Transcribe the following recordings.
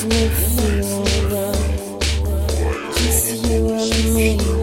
It's you around, kiss you me.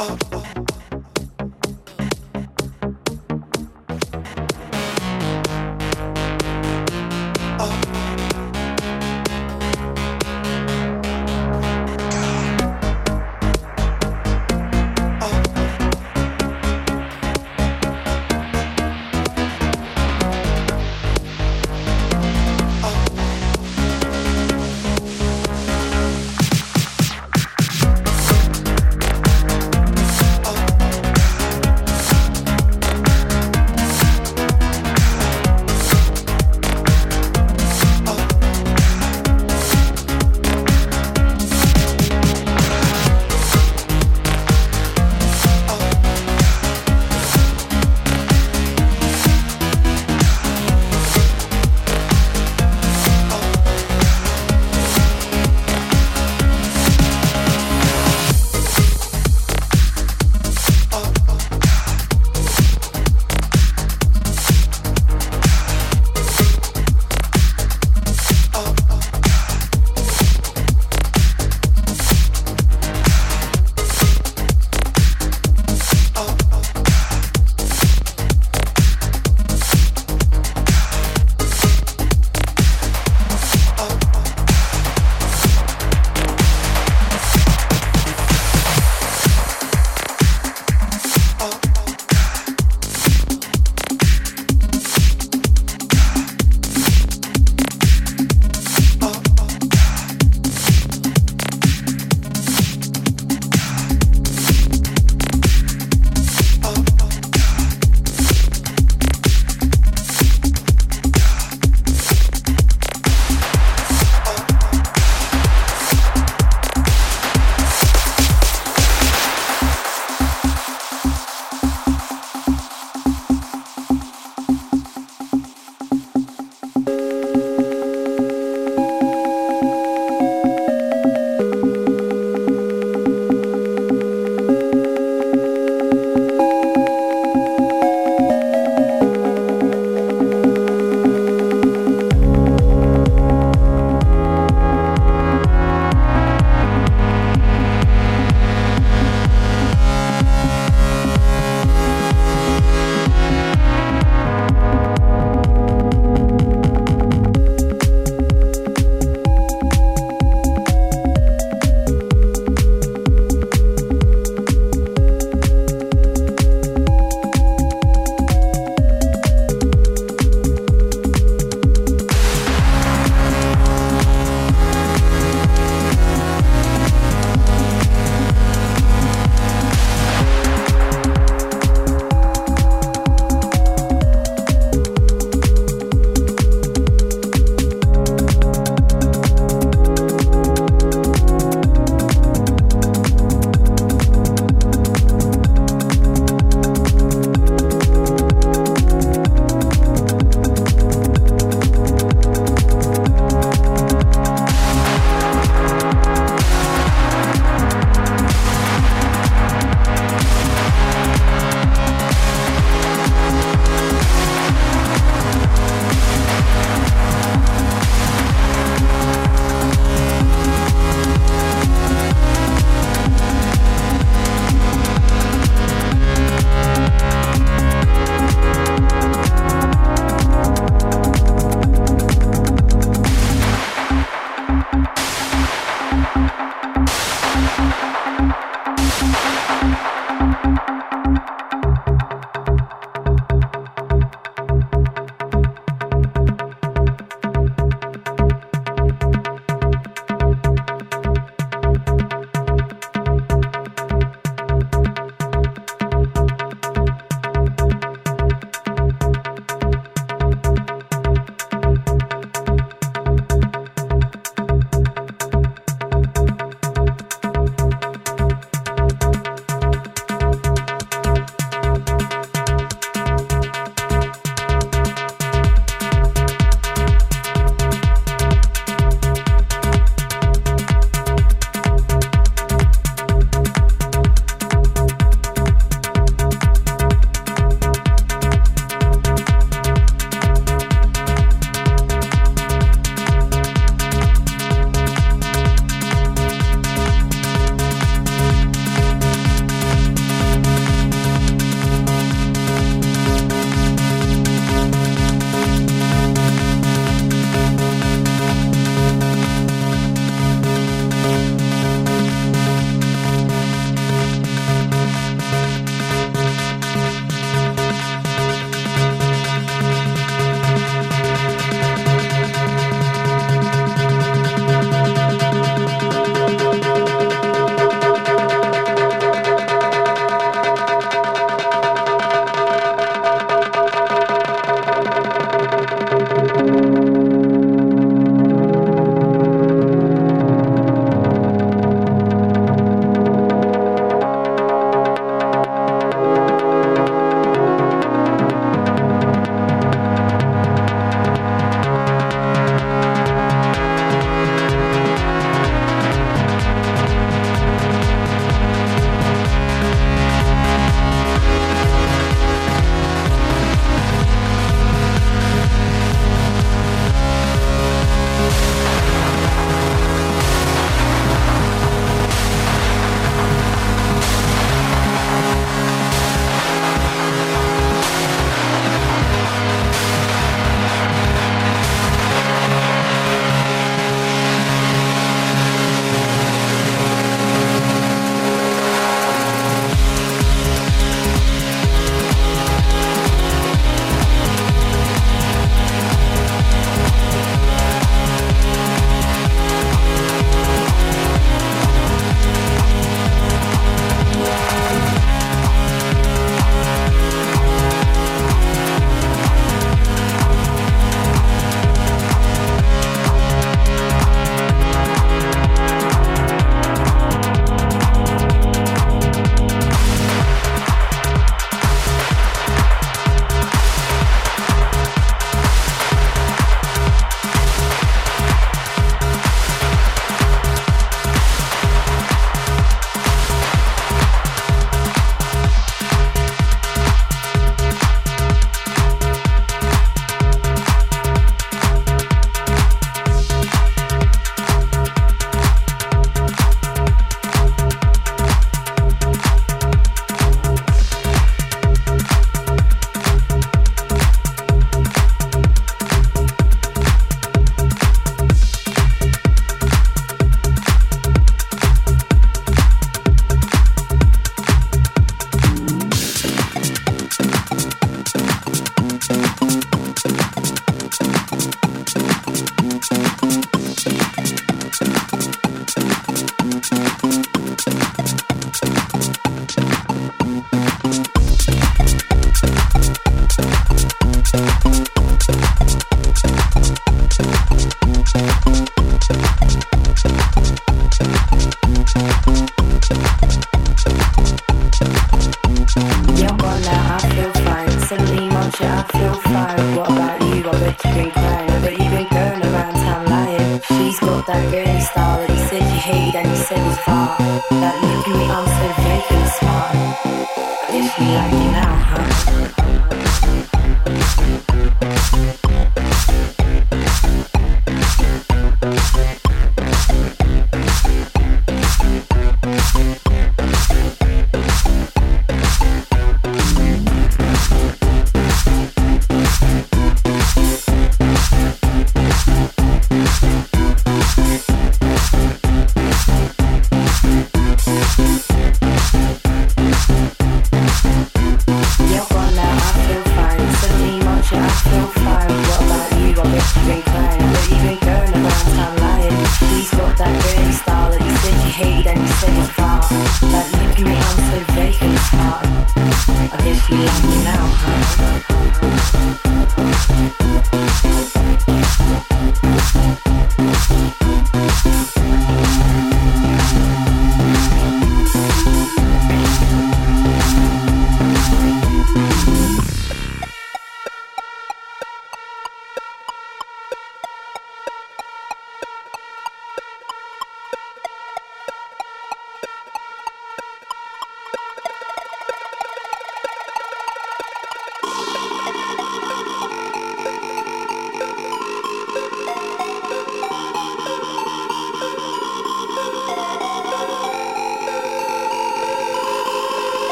up.